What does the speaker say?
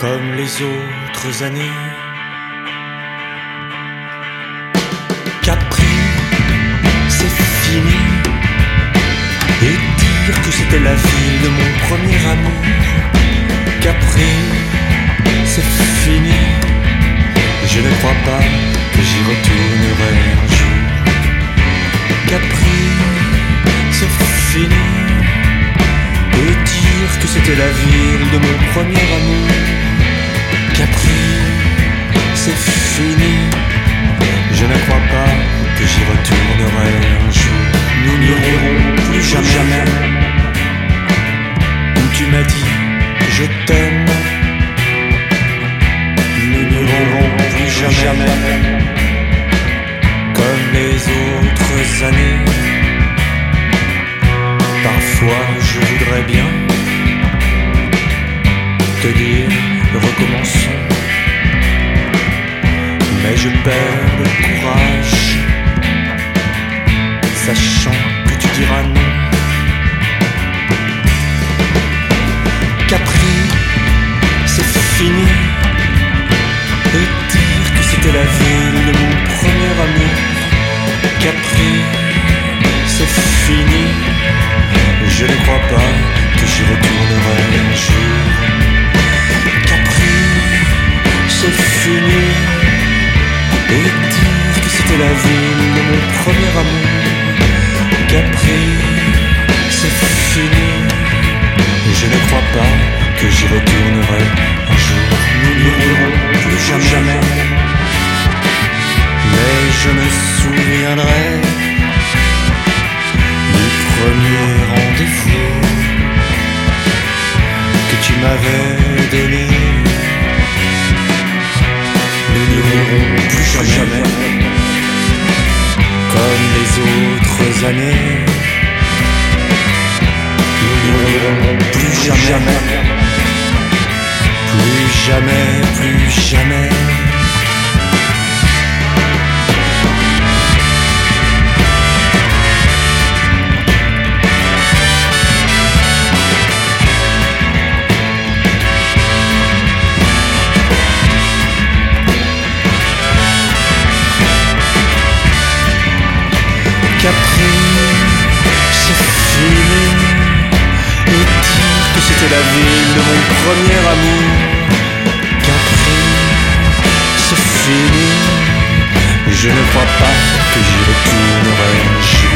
Comme les autres années. Capri, c'est fini. Et dire que c'était la ville de mon premier amour. Capri, c'est fini. Je ne crois pas que j'y retournerai un jour. Capri, c'est fini. Et dire que c'était la ville de mon premier amour. C'est fini. Je ne crois pas que j'y retournerai un jour. Nous n'irons plus jamais. Où tu m'as dit je t'aime. Nous n'irons plus jamais. Comme les autres années. Parfois je voudrais bien te dire recommençons. Je perds le courage, ne crois pas que j'y retournerai un jour. Nous n'irons plus jamais. Mais je me souviendrai du premier rendez-vous que tu m'avais donné. Jamais, plus jamais. Capri, c'est fini. Et dire que c'était la ville de mon premier amour. Je ne crois pas que j'y retournerai.